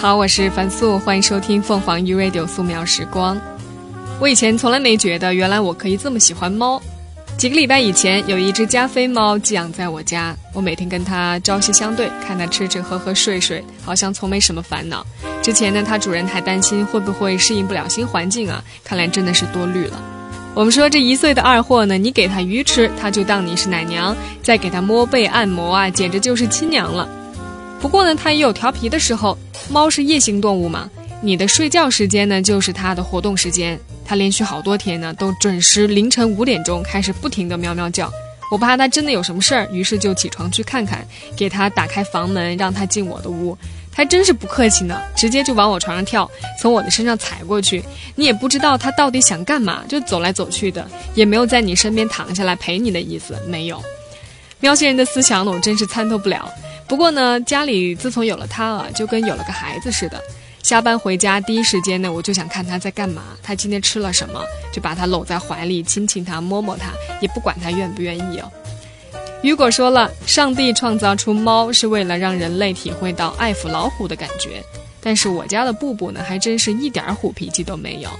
好，我是樊素，欢迎收听凤凰 U Radio 素描时光。我以前从来没觉得，原来我可以这么喜欢猫。几个礼拜以前，有一只加菲猫寄养在我家，我每天跟它朝夕相对，看它吃吃喝喝睡睡，好像从没什么烦恼。之前呢，它主人还担心会不会适应不了新环境啊，看来真的是多虑了。我们说这一岁的二货呢，你给它鱼吃，它就当你是奶娘，再给它摸背按摩啊，简直就是亲娘了。不过呢，它也有调皮的时候。猫是夜行动物嘛，你的睡觉时间呢，就是它的活动时间。它连续好多天呢，都准时凌晨五点钟开始不停的喵喵叫。我怕它真的有什么事儿，于是就起床去看看，给它打开房门，让它进我的屋。它真是不客气呢，直接就往我床上跳，从我的身上踩过去。你也不知道它到底想干嘛，就走来走去的，也没有在你身边躺下来陪你的意思，没有。喵星人的思想呢，我真是参透不了。不过呢，家里自从有了它啊，就跟有了个孩子似的。下班回家第一时间呢，我就想看他在干嘛，他今天吃了什么，就把他搂在怀里，亲亲他，摸摸他，也不管他愿不愿意哦。雨果说了，上帝创造出猫是为了让人类体会到爱抚老虎的感觉，但是我家的布布呢，还真是一点虎脾气都没有。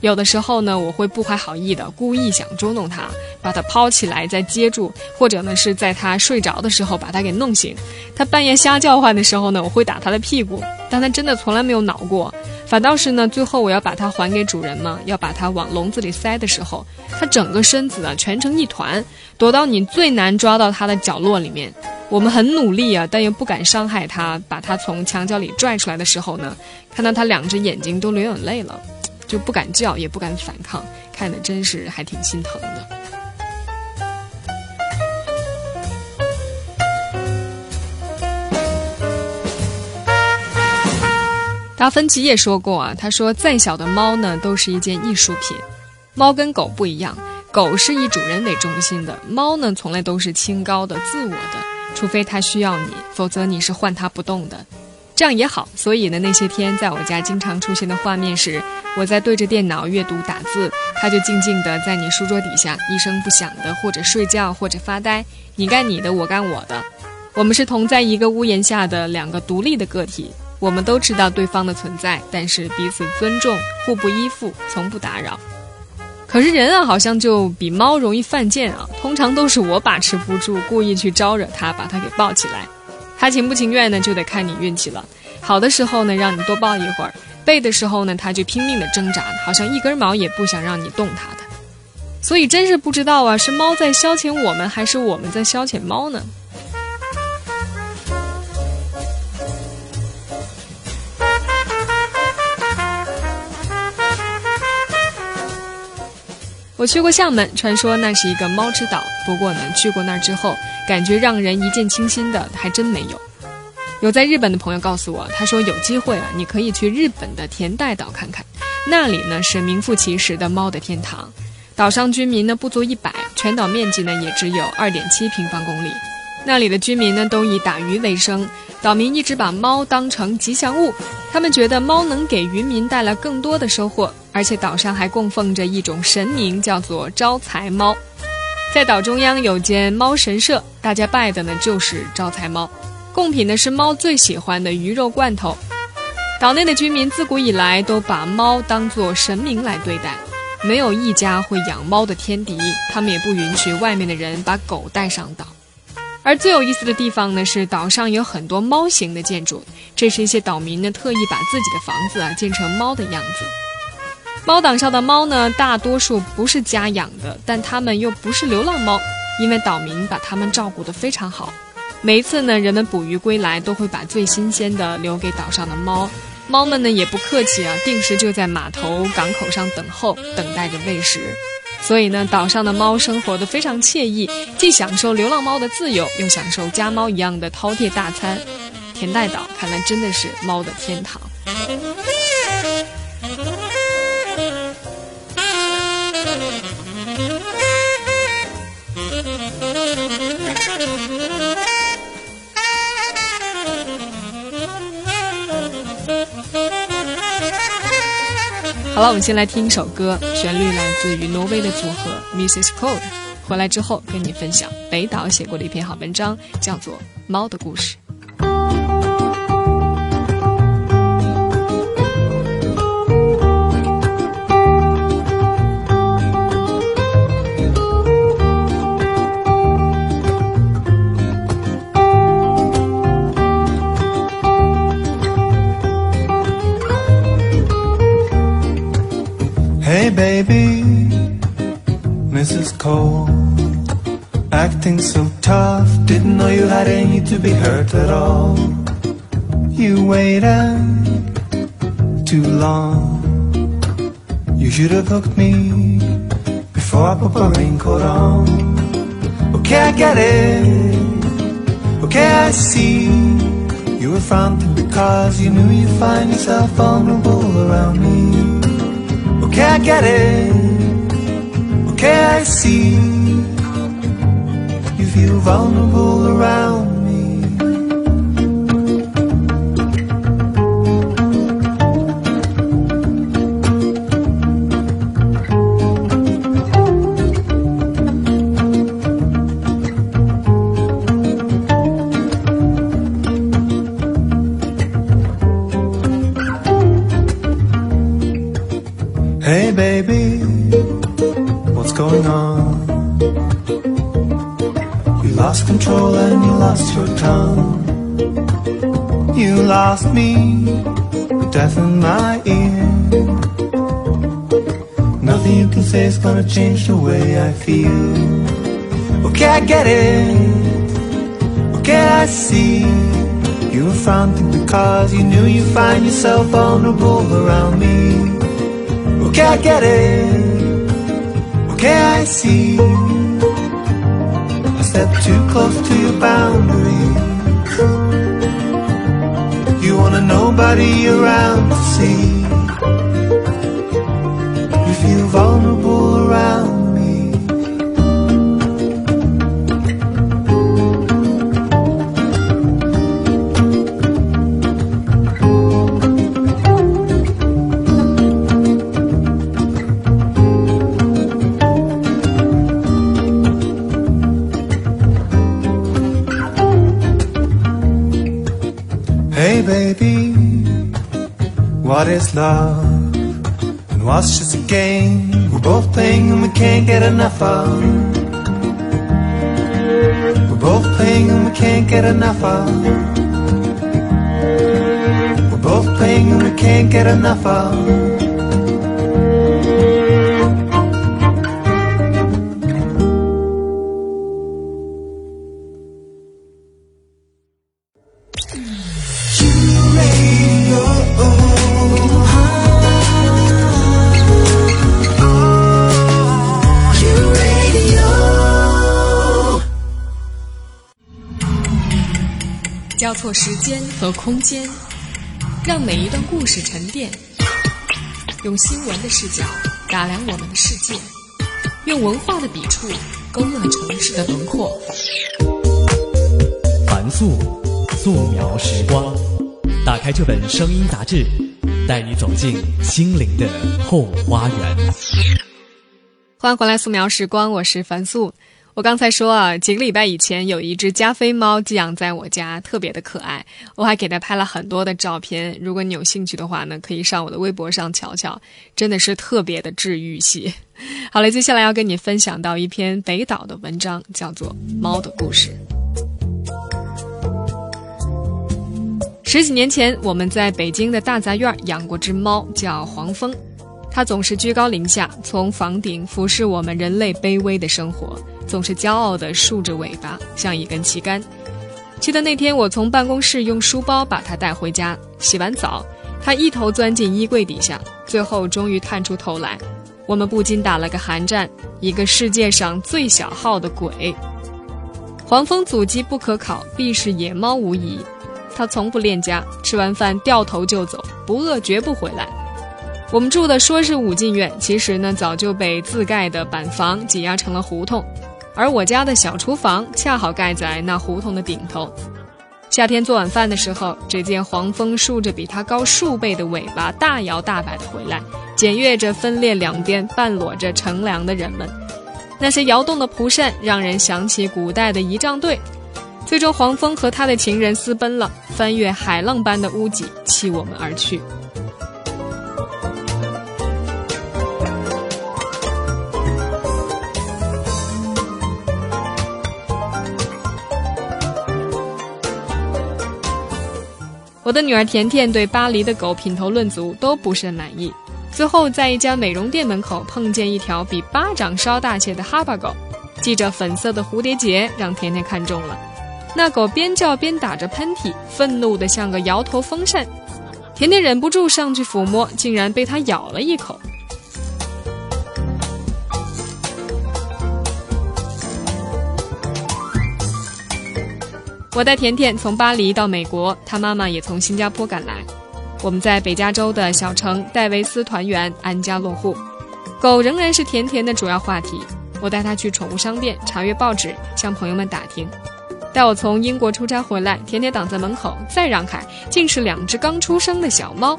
有的时候呢，我会不怀好意的故意想捉弄它，把它抛起来再接住，或者呢是在它睡着的时候把它给弄醒。它半夜瞎叫唤的时候呢，我会打它的屁股，但它真的从来没有挠过。反倒是呢，最后我要把它还给主人嘛，要把它往笼子里塞的时候，它整个身子啊蜷成一团，躲到你最难抓到它的角落里面。我们很努力啊，但又不敢伤害它，把它从墙角里拽出来的时候呢，看到它两只眼睛都流眼泪了。就不敢叫，也不敢反抗，看的真是还挺心疼的。达芬奇也说过啊，他说再小的猫呢，都是一件艺术品。猫跟狗不一样，狗是以主人为中心的，猫呢从来都是清高的、自我的，除非它需要你，否则你是唤它不动的。这样也好，所以呢，那些天在我家经常出现的画面是，我在对着电脑阅读打字，他就静静的在你书桌底下一声不响的，或者睡觉，或者发呆，你干你的，我干我的，我们是同在一个屋檐下的两个独立的个体，我们都知道对方的存在，但是彼此尊重，互不依附，从不打扰。可是人啊，好像就比猫容易犯贱啊，通常都是我把持不住，故意去招惹它，把它给抱起来。他情不情愿呢，就得看你运气了。好的时候呢，让你多抱一会儿；背的时候呢，他就拼命的挣扎，好像一根毛也不想让你动他的。所以真是不知道啊，是猫在消遣我们，还是我们在消遣猫呢？我去过厦门，传说那是一个猫之岛。不过呢，去过那儿之后，感觉让人一见倾心的还真没有。有在日本的朋友告诉我，他说有机会啊，你可以去日本的田代岛看看，那里呢是名副其实的猫的天堂。岛上居民呢不足一百，全岛面积呢也只有二点七平方公里。那里的居民呢都以打鱼为生，岛民一直把猫当成吉祥物，他们觉得猫能给渔民带来更多的收获。而且岛上还供奉着一种神明，叫做招财猫。在岛中央有间猫神社，大家拜的呢就是招财猫。贡品呢是猫最喜欢的鱼肉罐头。岛内的居民自古以来都把猫当作神明来对待，没有一家会养猫的天敌，他们也不允许外面的人把狗带上岛。而最有意思的地方呢是岛上有很多猫形的建筑，这是一些岛民呢特意把自己的房子啊建成猫的样子。猫岛上的猫呢，大多数不是家养的，但它们又不是流浪猫，因为岛民把它们照顾得非常好。每一次呢，人们捕鱼归来，都会把最新鲜的留给岛上的猫。猫们呢也不客气啊，定时就在码头、港口上等候，等待着喂食。所以呢，岛上的猫生活得非常惬意，既享受流浪猫的自由，又享受家猫一样的饕餮大餐。田代岛看来真的是猫的天堂。好了，我们先来听一首歌，旋律来自于挪威的组合 Mrs. Cold。回来之后跟你分享北岛写过的一篇好文章，叫做《猫的故事》。Hey baby, Mrs. Cole, acting so tough. Didn't know you had any to be hurt at all. You waited too long. You should have hooked me before I put my raincoat on. Okay, I get it. Okay, I see. You were fronting because you knew you'd find yourself vulnerable around me. I get it. Okay, I see. You feel vulnerable around death in my ear. Nothing you can say is gonna change the way I feel. Okay, I get it. Okay, I see. You were fronting because you knew you'd find yourself vulnerable around me. Okay, I get it. Okay, I see. I stepped too close to your boundaries. Wanna nobody around to see. You feel vulnerable around is love? And what's just a game? We're both playing and we can't get enough of. We're both playing and we can't get enough of. We're both playing and we can't get enough of. 交错时间和空间，让每一段故事沉淀。用新闻的视角打量我们的世界，用文化的笔触勾勒城市的轮廓。凡素，素描时光。打开这本声音杂志，带你走进心灵的后花园。欢迎回来，素描时光，我是樊素。我刚才说啊，几个礼拜以前有一只加菲猫寄养在我家，特别的可爱。我还给它拍了很多的照片，如果你有兴趣的话呢，可以上我的微博上瞧瞧，真的是特别的治愈系。好了，接下来要跟你分享到一篇北岛的文章，叫做《猫的故事》。十几年前，我们在北京的大杂院养过只猫，叫黄蜂。它总是居高临下，从房顶俯视我们人类卑微的生活，总是骄傲地竖着尾巴，像一根旗杆。记得那天，我从办公室用书包把它带回家，洗完澡，它一头钻进衣柜底下，最后终于探出头来。我们不禁打了个寒战，一个世界上最小号的鬼。黄蜂祖籍不可考，必是野猫无疑。它从不恋家，吃完饭掉头就走，不饿绝不回来。我们住的说是五进院，其实呢早就被自盖的板房挤压成了胡同，而我家的小厨房恰好盖在那胡同的顶头。夏天做晚饭的时候，只见黄蜂竖着比它高数倍的尾巴，大摇大摆地回来，检阅着分列两边半裸着乘凉的人们。那些摇动的蒲扇让人想起古代的仪仗队。最终，黄蜂和他的情人私奔了，翻越海浪般的屋脊，弃我们而去。我的女儿甜甜对巴黎的狗品头论足，都不甚满意。最后在一家美容店门口碰见一条比巴掌稍大些的哈巴狗，系着粉色的蝴蝶结，让甜甜看中了。那狗边叫边打着喷嚏，愤怒的像个摇头风扇。甜甜忍不住上去抚摸，竟然被它咬了一口。我带甜甜从巴黎到美国，她妈妈也从新加坡赶来。我们在北加州的小城戴维斯团圆，安家落户。狗仍然是甜甜的主要话题。我带她去宠物商店查阅报纸，向朋友们打听。待我从英国出差回来，甜甜挡在门口，再让开，竟是两只刚出生的小猫。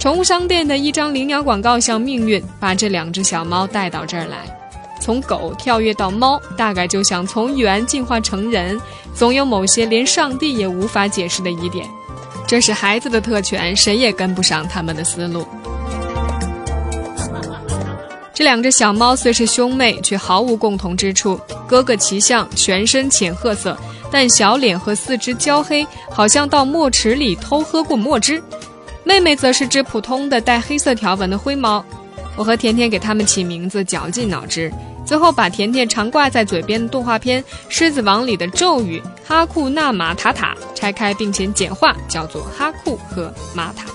宠物商店的一张灵鸟广告像命运，把这两只小猫带到这儿来。从狗跳跃到猫，大概就想从猿进化成人，总有某些连上帝也无法解释的疑点。这是孩子的特权，谁也跟不上他们的思路。这两只小猫虽是兄妹，却毫无共同之处。哥哥骑象，全身浅褐色，但小脸和四肢焦黑，好像到墨池里偷喝过墨汁。妹妹则是只普通的带黑色条纹的灰猫。我和甜甜给它们起名字，绞尽脑汁。最后把甜甜常挂在嘴边的动画片《狮子王》里的咒语“哈库纳马塔塔”拆开，并且简化，叫做哈库和马塔。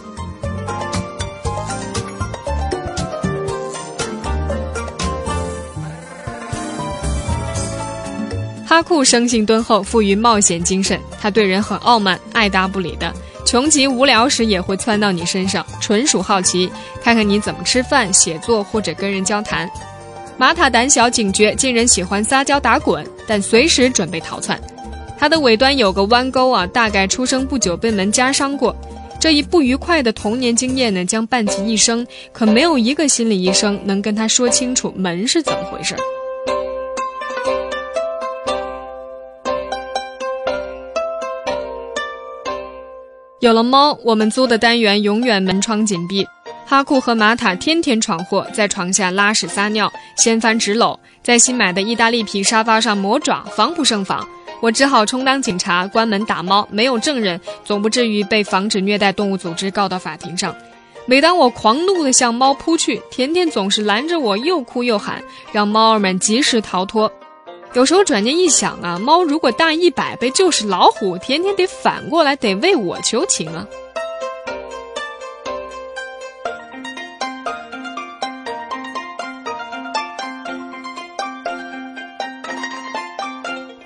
哈库生性敦厚，富于冒险精神。他对人很傲慢，爱答不理的，穷极无聊时也会窜到你身上，纯属好奇，看看你怎么吃饭、写作或者跟人交谈。玛塔胆小警觉，竟然喜欢撒娇打滚，但随时准备逃窜。它的尾端有个弯钩啊，大概出生不久被门夹伤过。这一不愉快的童年经验呢，将伴其一生。可没有一个心理医生能跟他说清楚门是怎么回事。有了猫，我们租的单元永远门窗紧闭。哈库和玛塔天天闯祸，在床下拉屎撒尿，掀翻纸篓，在新买的意大利皮沙发上磨爪，防不胜防。我只好充当警察，关门打猫。没有证人，总不至于被防止虐待动物组织告到法庭上。每当我狂怒地向猫扑去，甜甜总是拦着我，又哭又喊，让猫儿们及时逃脱。有时候转念一想啊，猫如果大一百倍就是老虎，甜甜得反过来得为我求情啊。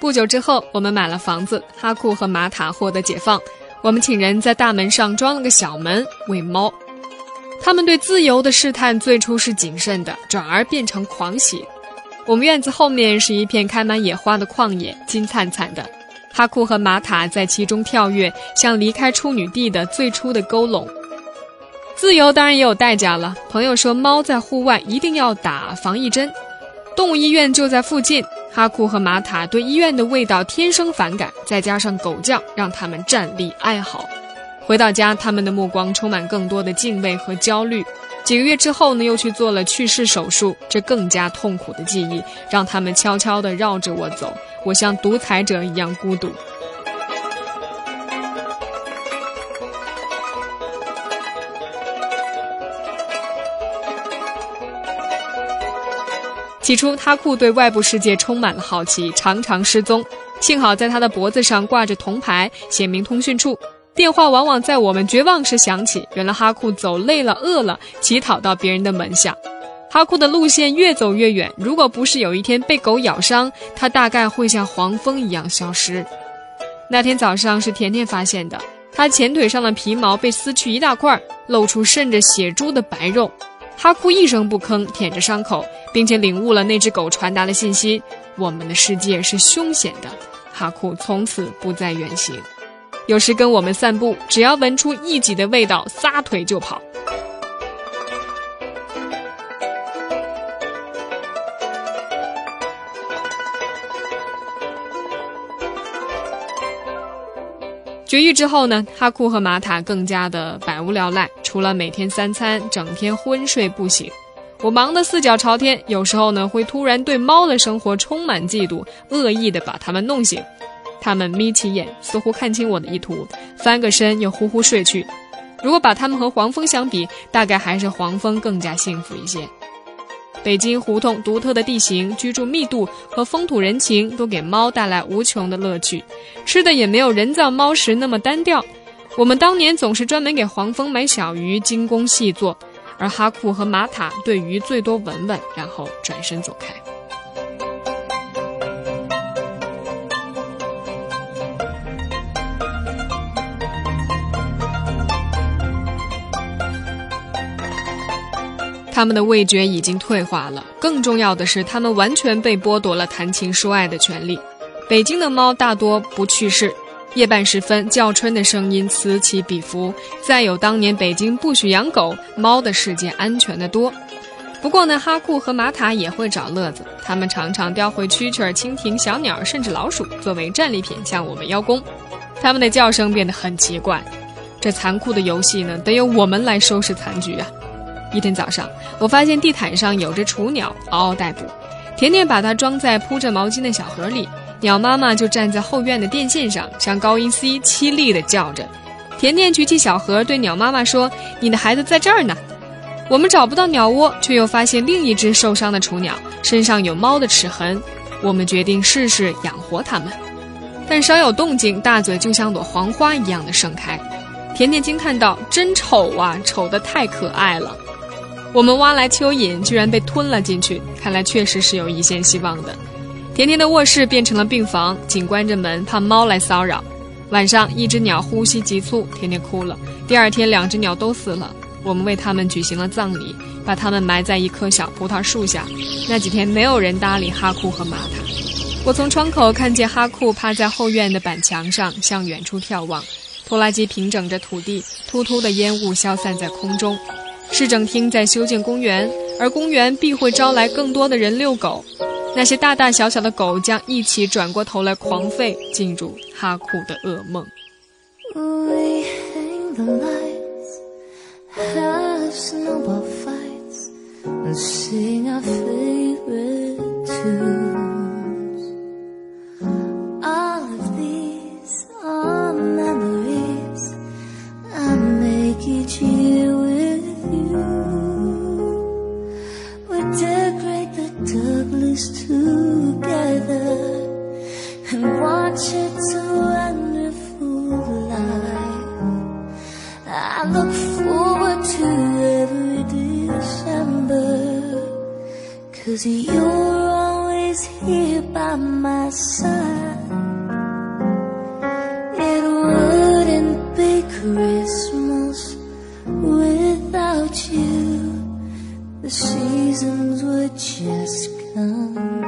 不久之后，我们买了房子，哈库和玛塔获得解放。我们请人在大门上装了个小门，喂猫。他们对自由的试探最初是谨慎的，转而变成狂喜。我们院子后面是一片开满野花的旷野，金灿灿的。哈库和玛塔在其中跳跃，像离开处女地的最初的沟笼。自由当然也有代价了。朋友说，猫在户外一定要打防疫针。动物医院就在附近。哈库和玛塔对医院的味道天生反感，再加上狗叫，让他们站立哀嚎。回到家，他们的目光充满更多的敬畏和焦虑。几个月之后呢，又去做了去世手术，这更加痛苦的记忆让他们悄悄地绕着我走。我像独裁者一样孤独。起初，哈库对外部世界充满了好奇，常常失踪。幸好在他的脖子上挂着铜牌，写明通讯处。电话往往在我们绝望时响起。原来哈库走累了、饿了，乞讨到别人的门下。哈库的路线越走越远。如果不是有一天被狗咬伤，他大概会像黄蜂一样消失。那天早上是甜甜发现的，他前腿上的皮毛被撕去一大块，露出渗着血珠的白肉。哈库一声不吭，舔着伤口，并且领悟了那只狗传达的信息：我们的世界是凶险的。哈库从此不再远行，有时跟我们散步，只要闻出异己的味道，撒腿就跑。绝育之后呢，哈库和玛塔更加的百无聊赖，除了每天三餐，整天昏睡不醒。我忙得四脚朝天，有时候呢会突然对猫的生活充满嫉妒，恶意的把它们弄醒。它们眯起眼，似乎看清我的意图，翻个身又呼呼睡去。如果把它们和黄蜂相比，大概还是黄蜂更加幸福一些。北京胡同独特的地形、居住密度和风土人情，都给猫带来无穷的乐趣。吃的也没有人造猫食那么单调。我们当年总是专门给黄蜂买小鱼，精工细作，而哈库和玛塔对鱼最多闻闻，然后转身走开。他们的味觉已经退化了，更重要的是，他们完全被剥夺了谈情说爱的权利。北京的猫大多不去世，夜半时分叫春的声音此起彼伏，再有当年北京不许养狗，猫的世界安全的多。不过呢，哈库和玛塔也会找乐子，他们常常叼回蛐蛐、蜻蜓、小鸟，甚至老鼠作为战利品向我们邀功。他们的叫声变得很奇怪，这残酷的游戏呢，得由我们来收拾残局啊。一天早上，我发现地毯上有只雏鸟嗷嗷待哺，甜甜把它装在铺着毛巾的小盒里，鸟妈妈就站在后院的电线上，向高音 C 凄厉地叫着。甜甜举起小盒，对鸟妈妈说：“你的孩子在这儿呢。”我们找不到鸟窝，却又发现另一只受伤的雏鸟身上有猫的齿痕。我们决定试试养活它们，但稍有动静，大嘴就像朵黄花一样的盛开。甜甜惊叹道：“真丑啊，丑得太可爱了。”我们挖来蚯蚓，居然被吞了进去，看来确实是有一线希望的。甜甜的卧室变成了病房，紧关着门，怕猫来骚扰。晚上，一只鸟呼吸急促，甜甜哭了。第二天，两只鸟都死了。我们为它们举行了葬礼，把它们埋在一棵小葡萄树下。那几天，没有人搭理哈库和玛塔。我从窗口看见哈库趴在后院的板墙上，向远处眺望。拖拉机平整着土地，突突的烟雾消散在空中。市政厅在修建公园，而公园必会招来更多的人遛狗。那些大大小小的狗将一起转过头来狂吠，进入哈库的噩梦。together and watch it's a wonderful life. I look forward to every December, cause you're always here by my side. It wouldn't be Christmas without you. The seasons were just 等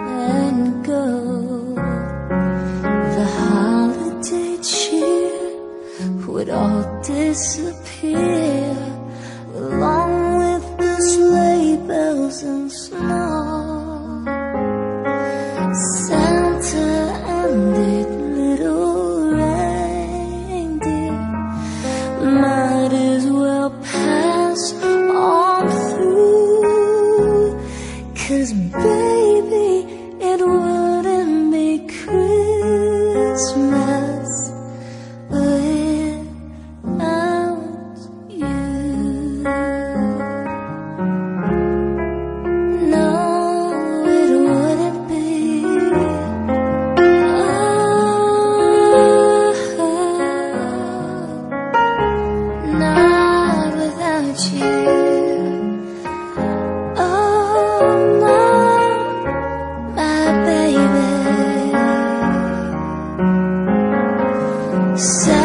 So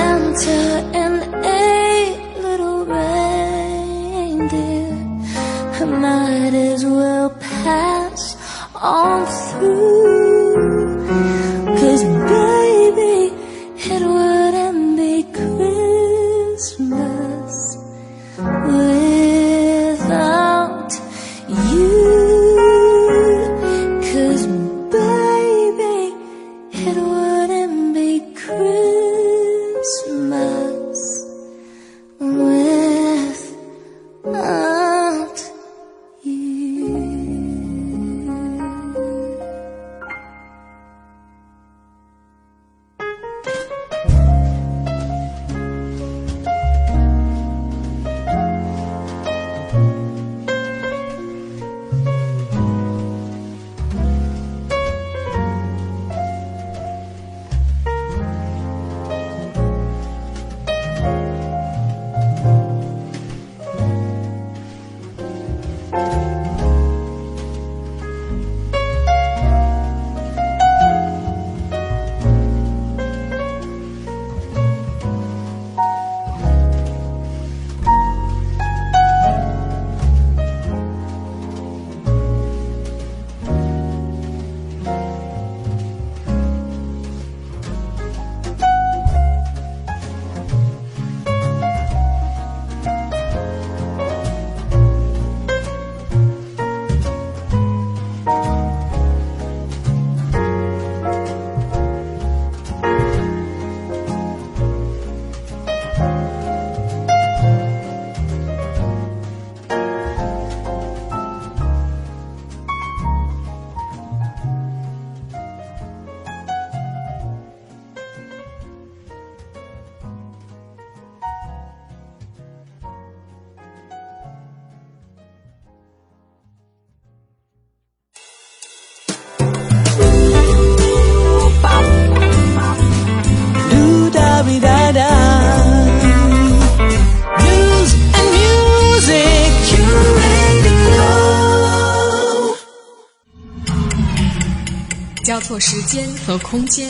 间和空间，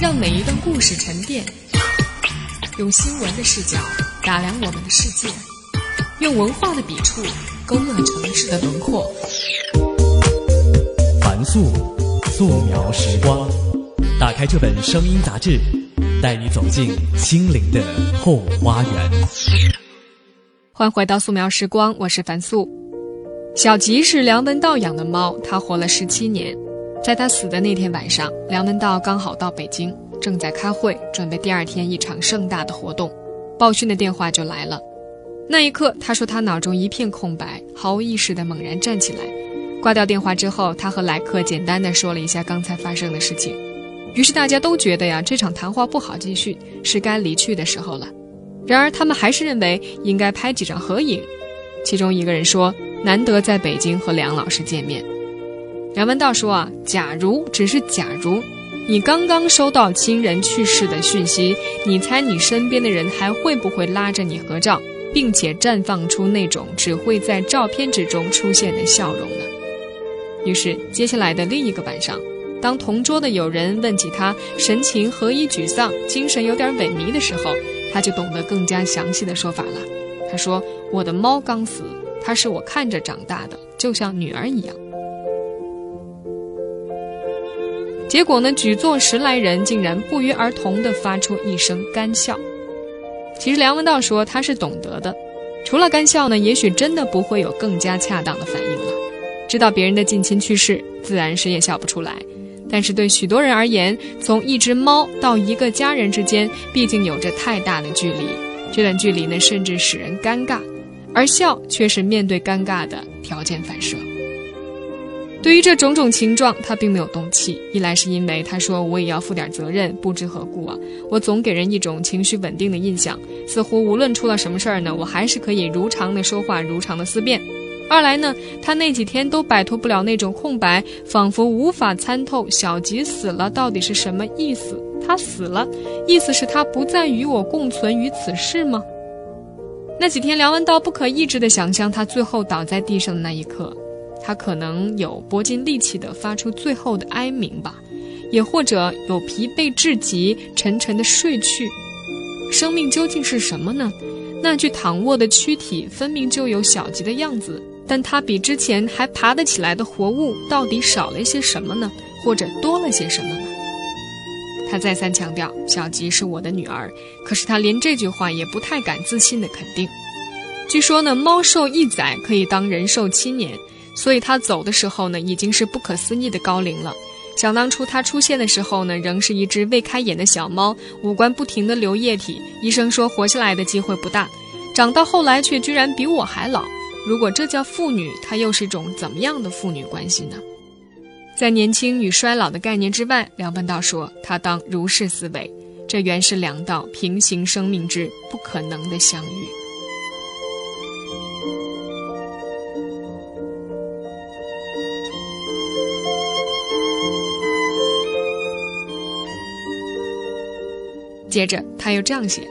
让每一段故事沉淀。用新闻的视角打量我们的世界，用文化的笔触勾勒城市的轮廓。凡素，素描时光。打开这本声音杂志，带你走进心灵的后花园。欢迎回到素描时光，我是樊素。小吉是梁文道养的猫，它活了十七年。在他死的那天晚上，梁文道刚好到北京，正在开会，准备第二天一场盛大的活动。报讯的电话就来了。那一刻，他说他脑中一片空白，毫无意识地猛然站起来。挂掉电话之后，他和来客简单的说了一下刚才发生的事情。于是大家都觉得呀，这场谈话不好继续，是该离去的时候了。然而他们还是认为应该拍几张合影。其中一个人说：“难得在北京和梁老师见面。”梁文道说：“啊，假如只是假如，你刚刚收到亲人去世的讯息，你猜你身边的人还会不会拉着你合照，并且绽放出那种只会在照片之中出现的笑容呢？”于是接下来的另一个晚上，当同桌的友人问起他神情何以沮丧、精神有点萎靡的时候，他就懂得更加详细的说法了。他说：“我的猫刚死，它是我看着长大的，就像女儿一样。”结果呢？举座十来人竟然不约而同地发出一声干笑。其实梁文道说他是懂得的，除了干笑呢，也许真的不会有更加恰当的反应了。知道别人的近亲去世，自然谁也笑不出来。但是对许多人而言，从一只猫到一个家人之间，毕竟有着太大的距离。这段距离呢，甚至使人尴尬，而笑却是面对尴尬的条件反射。对于这种种情状，他并没有动气。一来是因为他说我也要负点责任，不知何故啊？我总给人一种情绪稳定的印象，似乎无论出了什么事儿呢，我还是可以如常的说话，如常的思辨。二来呢，他那几天都摆脱不了那种空白，仿佛无法参透小吉死了到底是什么意思。他死了，意思是他不再与我共存于此世吗？那几天，梁文道不可抑制地想象他最后倒在地上的那一刻。他可能有搏尽力气地发出最后的哀鸣吧，也或者有疲惫至极、沉沉的睡去。生命究竟是什么呢？那具躺卧的躯体分明就有小吉的样子，但他比之前还爬得起来的活物到底少了一些什么呢？或者多了些什么呢？他再三强调，小吉是我的女儿，可是他连这句话也不太敢自信地肯定。据说呢，猫寿一载可以当人寿七年。所以他走的时候呢，已经是不可思议的高龄了。想当初他出现的时候呢，仍是一只未开眼的小猫，五官不停地流液体，医生说活下来的机会不大。长到后来却居然比我还老。如果这叫父女，它又是一种怎么样的父女关系呢？在年轻与衰老的概念之外，梁文道说，他当如是思维，这原是两道平行生命之不可能的相遇。接着他又这样写：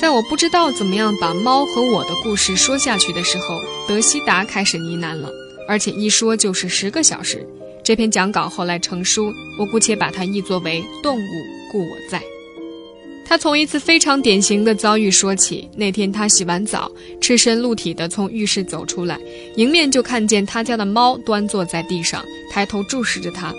在我不知道怎么样把猫和我的故事说下去的时候，德西达开始呢喃了，而且一说就是十个小时。这篇讲稿后来成书，我姑且把它译作为《动物故我在》。他从一次非常典型的遭遇说起。那天他洗完澡，赤身露体的从浴室走出来，迎面就看见他家的猫端坐在地上，抬头注视着他。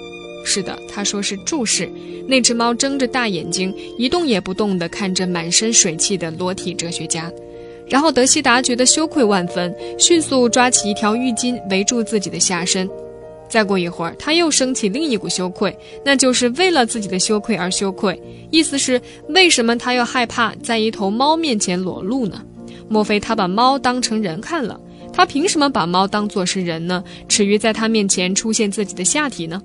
是的，他说是注视。那只猫睁着大眼睛，一动也不动地看着满身水汽的裸体哲学家。然后德西达觉得羞愧万分，迅速抓起一条浴巾围住自己的下身。再过一会儿，他又升起另一股羞愧，那就是为了自己的羞愧而羞愧。意思是，为什么他又害怕在一头猫面前裸露呢？莫非他把猫当成人看了？他凭什么把猫当作是人呢？耻于在他面前出现自己的下体呢？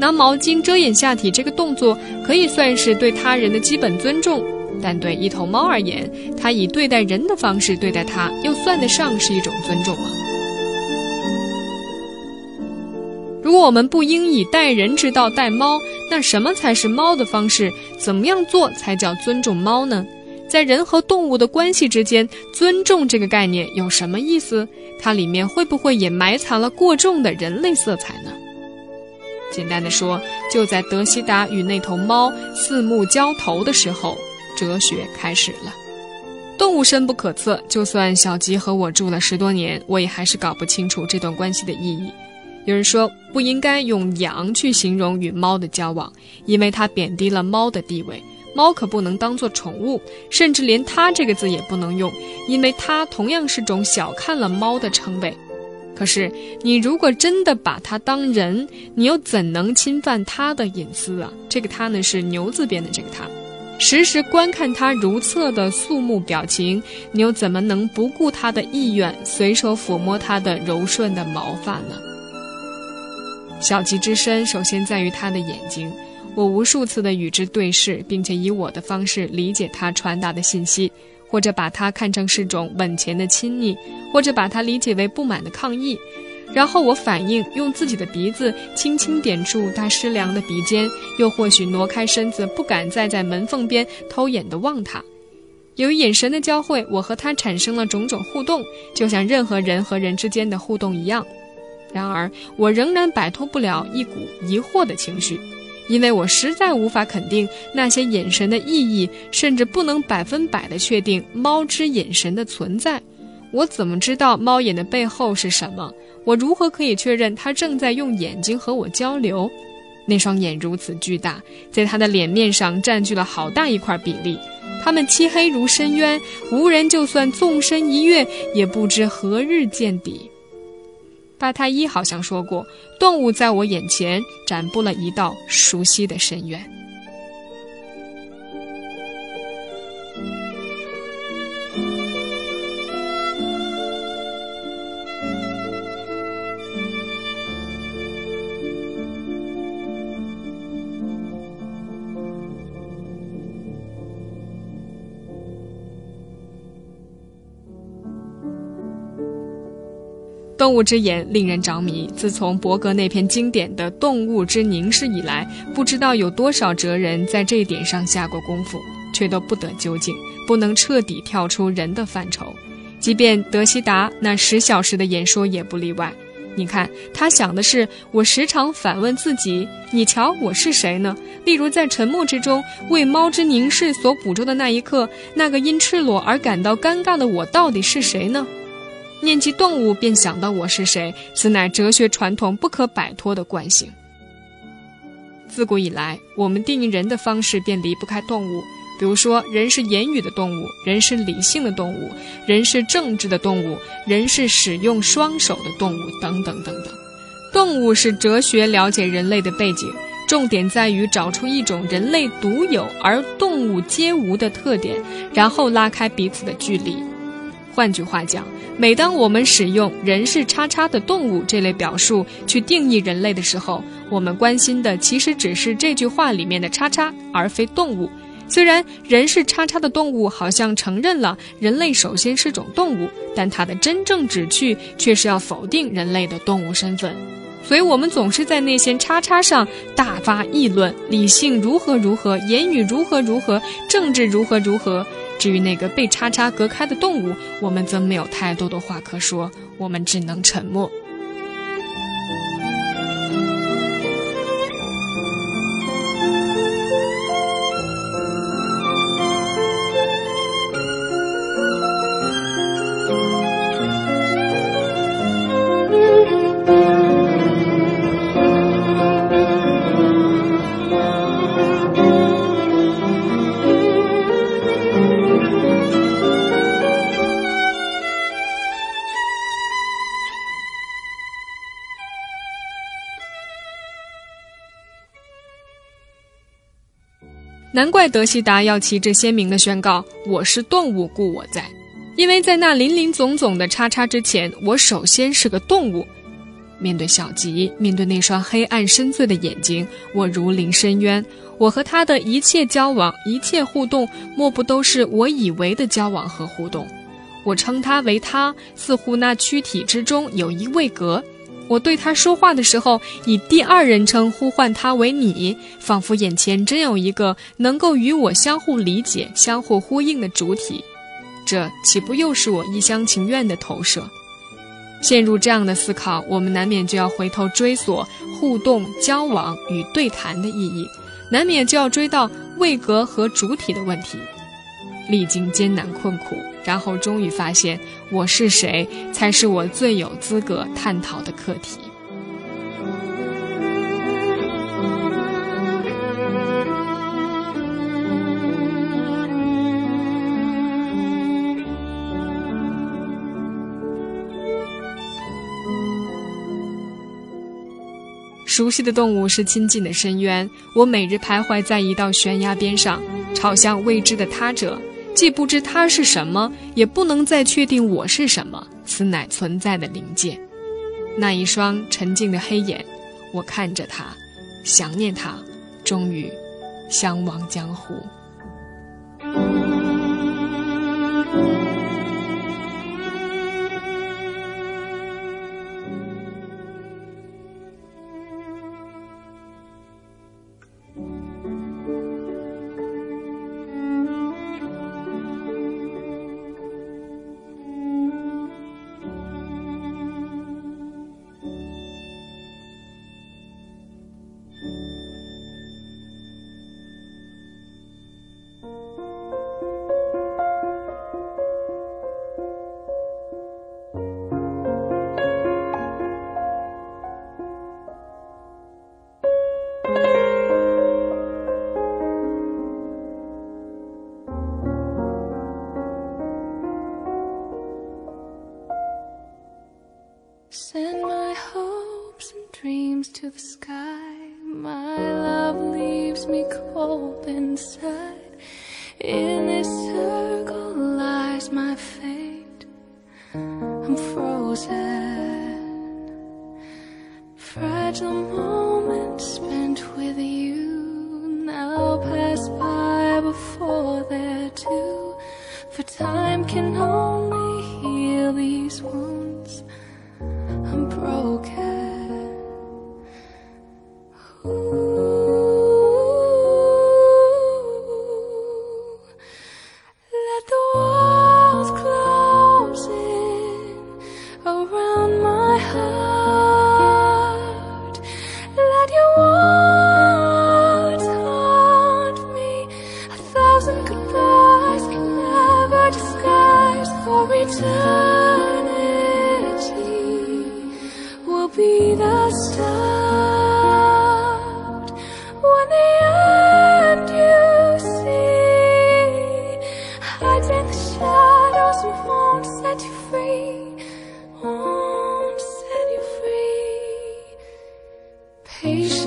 拿毛巾遮掩下体这个动作可以算是对他人的基本尊重，但对一头猫而言，它以对待人的方式对待它，又算得上是一种尊重吗？如果我们不应以待人之道待猫，那什么才是猫的方式？怎么样做才叫尊重猫呢？在人和动物的关系之间，尊重这个概念有什么意思？它里面会不会也埋藏了过重的人类色彩呢？简单的说，就在德西达与那头猫四目交投的时候，哲学开始了。动物深不可测，就算小吉和我住了十多年，我也还是搞不清楚这段关系的意义。有人说不应该用羊去形容与猫的交往，因为它贬低了猫的地位。猫可不能当做宠物，甚至连它这个字也不能用，因为它同样是种小看了猫的称谓。可是，你如果真的把它当人，你又怎能侵犯他的隐私啊？这个“他”呢，是牛字边的这个“他”。时时观看他如厕的肃穆表情，你又怎么能不顾他的意愿，随手抚摸他的柔顺的毛发呢？小吉之深，首先在于他的眼睛。我无数次的与之对视，并且以我的方式理解他传达的信息。或者把它看成是种稳钱的亲昵，或者把它理解为不满的抗议，然后我反应用自己的鼻子轻轻点住他湿凉的鼻尖，又或许挪开身子，不敢再在门缝边偷眼地望他。由于眼神的交汇，我和他产生了种种互动，就像任何人和人之间的互动一样。然而，我仍然摆脱不了一股疑惑的情绪。因为我实在无法肯定那些眼神的意义，甚至不能百分百的确定猫之眼神的存在。我怎么知道猫眼的背后是什么？我如何可以确认它正在用眼睛和我交流？那双眼如此巨大，在它的脸面上占据了好大一块比例。它们漆黑如深渊，无人就算纵身一跃，也不知何日见底。巴太一好像说过，动物在我眼前展布了一道熟悉的深渊。动物之眼令人着迷。自从伯格那篇经典的《动物之凝视》以来，不知道有多少哲人在这一点上下过功夫，却都不得究竟，不能彻底跳出人的范畴。即便德西达那十小时的演说也不例外。你看，他想的是：我时常反问自己，你瞧我是谁呢？例如在沉默之中为猫之凝视所捕捉的那一刻，那个因赤裸而感到尴尬的我到底是谁呢？念及动物，便想到我是谁，此乃哲学传统不可摆脱的惯性。自古以来，我们定义人的方式便离不开动物。比如说，人是言语的动物，人是理性的动物，人是政治的动物，人是使用双手的动物，等等等等。动物是哲学了解人类的背景，重点在于找出一种人类独有而动物皆无的特点，然后拉开彼此的距离。换句话讲，每当我们使用“人是叉叉的动物”这类表述去定义人类的时候，我们关心的其实只是这句话里面的叉叉，而非动物。虽然“人是叉叉的动物”好像承认了人类首先是种动物，但它的真正旨趣却是要否定人类的动物身份。所以，我们总是在那些叉叉上大发议论：理性如何如何，言语如何如何，政治如何如何。至于那个被叉叉隔开的动物，我们则没有太多的话可说，我们只能沉默。难怪德西达要旗帜鲜明地宣告：“我是动物，故我在。”因为在那林林总总的叉叉之前，我首先是个动物。面对小吉，面对那双黑暗深邃的眼睛，我如临深渊。我和他的一切交往、一切互动，莫不都是我以为的交往和互动？我称他为他，似乎那躯体之中有一位格。我对他说话的时候，以第二人称呼唤他为你，仿佛眼前真有一个能够与我相互理解、相互呼应的主体，这岂不又是我一厢情愿的投射？陷入这样的思考，我们难免就要回头追索互动、交往与对谈的意义，难免就要追到位格和主体的问题。历经艰难困苦，然后终于发现我是谁，才是我最有资格探讨的课题。熟悉的动物是亲近的深渊，我每日徘徊在一道悬崖边上，朝向未知的他者，既不知他是什么，也不能再确定我是什么。此乃存在的临界。那一双沉静的黑眼，我看着他，想念他，终于相忘江湖。Send my hopes and dreams to the sky. My love leaves me cold inside. In this Patience,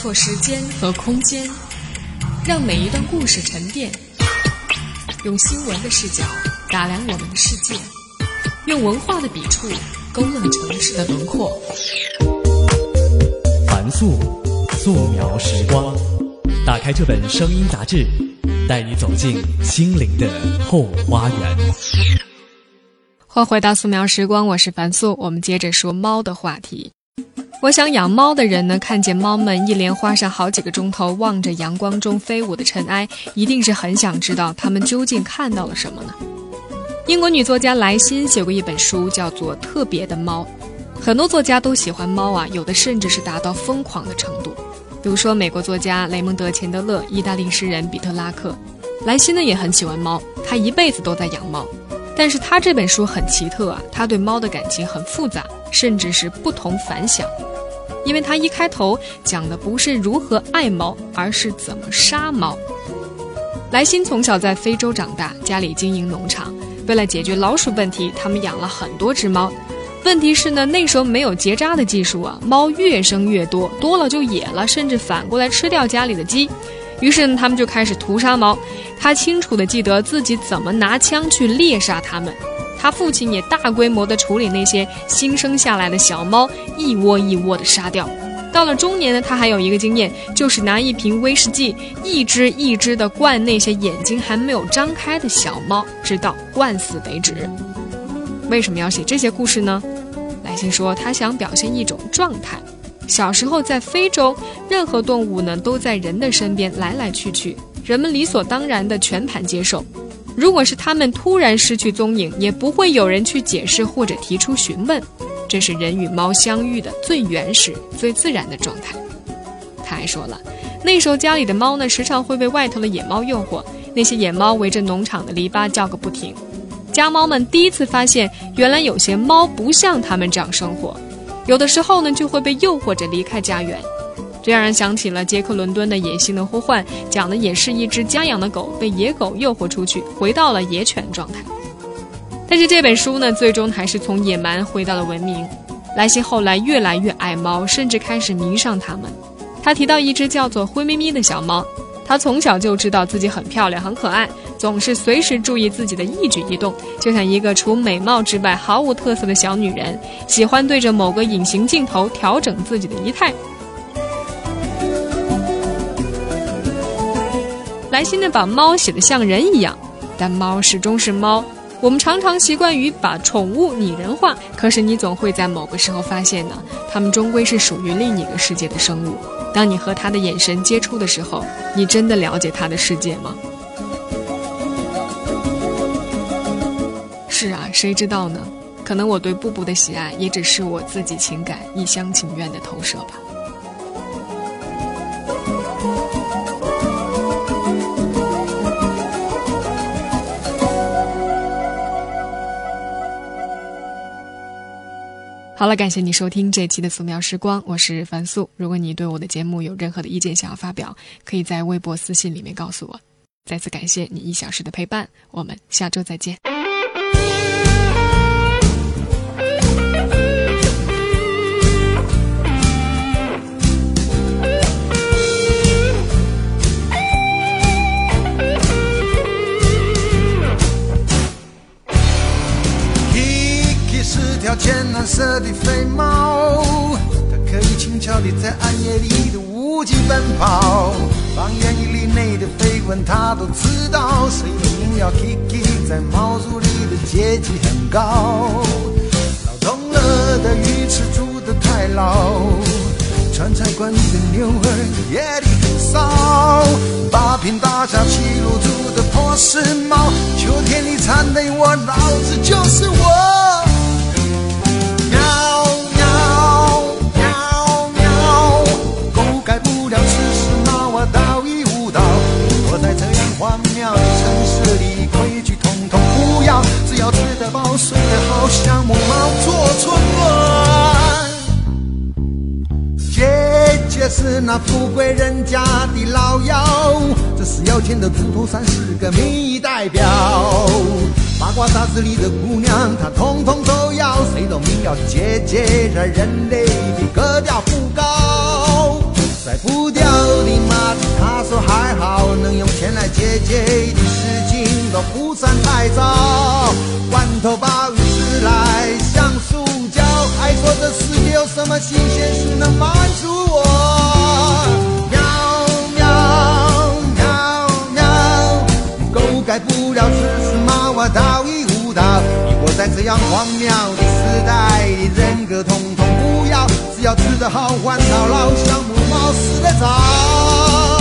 错时间和空间，让每一段故事沉淀。用新闻的视角打量我们的世界，用文化的笔触勾勒城市的轮廓。凡素，素描时光。打开这本声音杂志，带你走进心灵的后花园。欢迎回到素描时光，我是凡素。我们接着说猫的话题。我想养猫的人呢，看见猫们一连花上好几个钟头望着阳光中飞舞的尘埃，一定是很想知道它们究竟看到了什么呢？英国女作家莱辛写过一本书，叫做《特别的猫》。很多作家都喜欢猫啊，有的甚至是达到疯狂的程度。比如说，美国作家雷蒙德·钱德勒、意大利诗人彼特拉克。莱辛呢也很喜欢猫，他一辈子都在养猫。但是他这本书很奇特啊，他对猫的感情很复杂，甚至是不同凡响。因为他一开头讲的不是如何爱猫，而是怎么杀猫。莱辛从小在非洲长大，家里经营农场，为了解决老鼠问题，他们养了很多只猫。问题是呢，那时候没有结扎的技术啊，猫越生越多，多了就野了，甚至反过来吃掉家里的鸡。于是呢，他们就开始屠杀猫。他清楚地记得自己怎么拿枪去猎杀它们。他父亲也大规模地处理那些新生下来的小猫，一窝一窝地杀掉。到了中年呢，他还有一个经验，就是拿一瓶威士忌，一只一只地灌那些眼睛还没有张开的小猫，直到灌死为止。为什么要写这些故事呢？莱辛说，他想表现一种状态。小时候在非洲，任何动物呢都在人的身边来来去去，人们理所当然地全盘接受。如果是他们突然失去踪影，也不会有人去解释或者提出询问。这是人与猫相遇的最原始、最自然的状态。他还说了，那时候家里的猫呢，时常会被外头的野猫诱惑。那些野猫围着农场的篱笆叫个不停。家猫们第一次发现，原来有些猫不像它们这样生活，有的时候呢，就会被诱惑着离开家园。这让人想起了杰克·伦敦的《野性的呼唤》，讲的也是一只家养的狗被野狗诱惑出去，回到了野犬状态。但是这本书呢，最终还是从野蛮回到了文明。莱西后来越来越爱猫，甚至开始迷上它们。他提到一只叫做灰咪咪的小猫，它从小就知道自己很漂亮、很可爱，总是随时注意自己的一举一动，就像一个除美貌之外毫无特色的小女人，喜欢对着某个隐形镜头调整自己的仪态。莱辛呢，把猫写得像人一样，但猫始终是猫。我们常常习惯于把宠物拟人化，可是你总会在某个时候发现呢，它们终归是属于另一个世界的生物。当你和它的眼神接触的时候，你真的了解它的世界吗？是啊，谁知道呢？可能我对布布的喜爱，也只是我自己情感一厢情愿的投射吧。好了，感谢你收听这期的素描时光，我是樊素。如果你对我的节目有任何的意见想要发表，可以在微博私信里面告诉我。再次感谢你一小时的陪伴，我们下周再见。浅蓝色的飞猫，它可以轻巧地在暗夜里的无尽奔跑。方圆一里内的飞蚊，它都知道。谁的名叫 Kiki，在猫族里的阶级很高。闹痛了的鱼翅煮得太老，川菜馆里的牛儿夜里很骚。八品大厦七路住的破时髦，秋天里蝉对我，老子就是我。要吃是那我倒已悟到活在这样荒谬的城市里规矩统统不要只要吃得饱睡得好像母猫做春梦姐姐是那富贵人家的老幺这是要钱的猪头山是个民意代表。八卦杂志里的姑娘她通通都要谁都明了姐姐这人类的格调。改不掉的马他说还好能用钱来解决的事情都不算太糟罐头鲍鱼吃来像塑胶还说这世界有什么新鲜事能满足我喵喵喵喵狗改不了吃屎猫我倒一舞蹈活在这样荒谬的时代里人格统统不要只要吃得好玩到老项目死得早。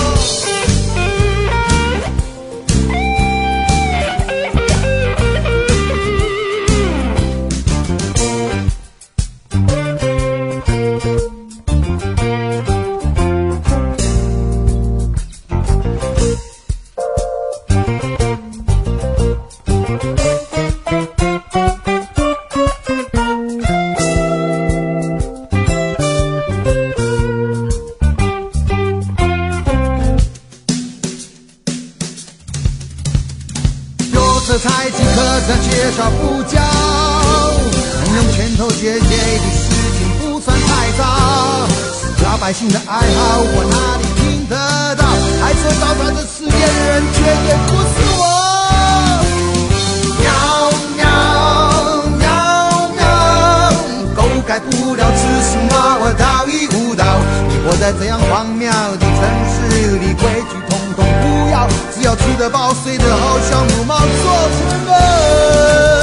算太早。老百姓的爱好我哪里听得到？还说糟蹋这世界的人绝对不是我。喵喵喵喵，狗改不了吃屎猫，我道义无道。你活在这样荒谬的城市里，规矩统统不要，只要吃得饱，睡得好，像母猫做成了。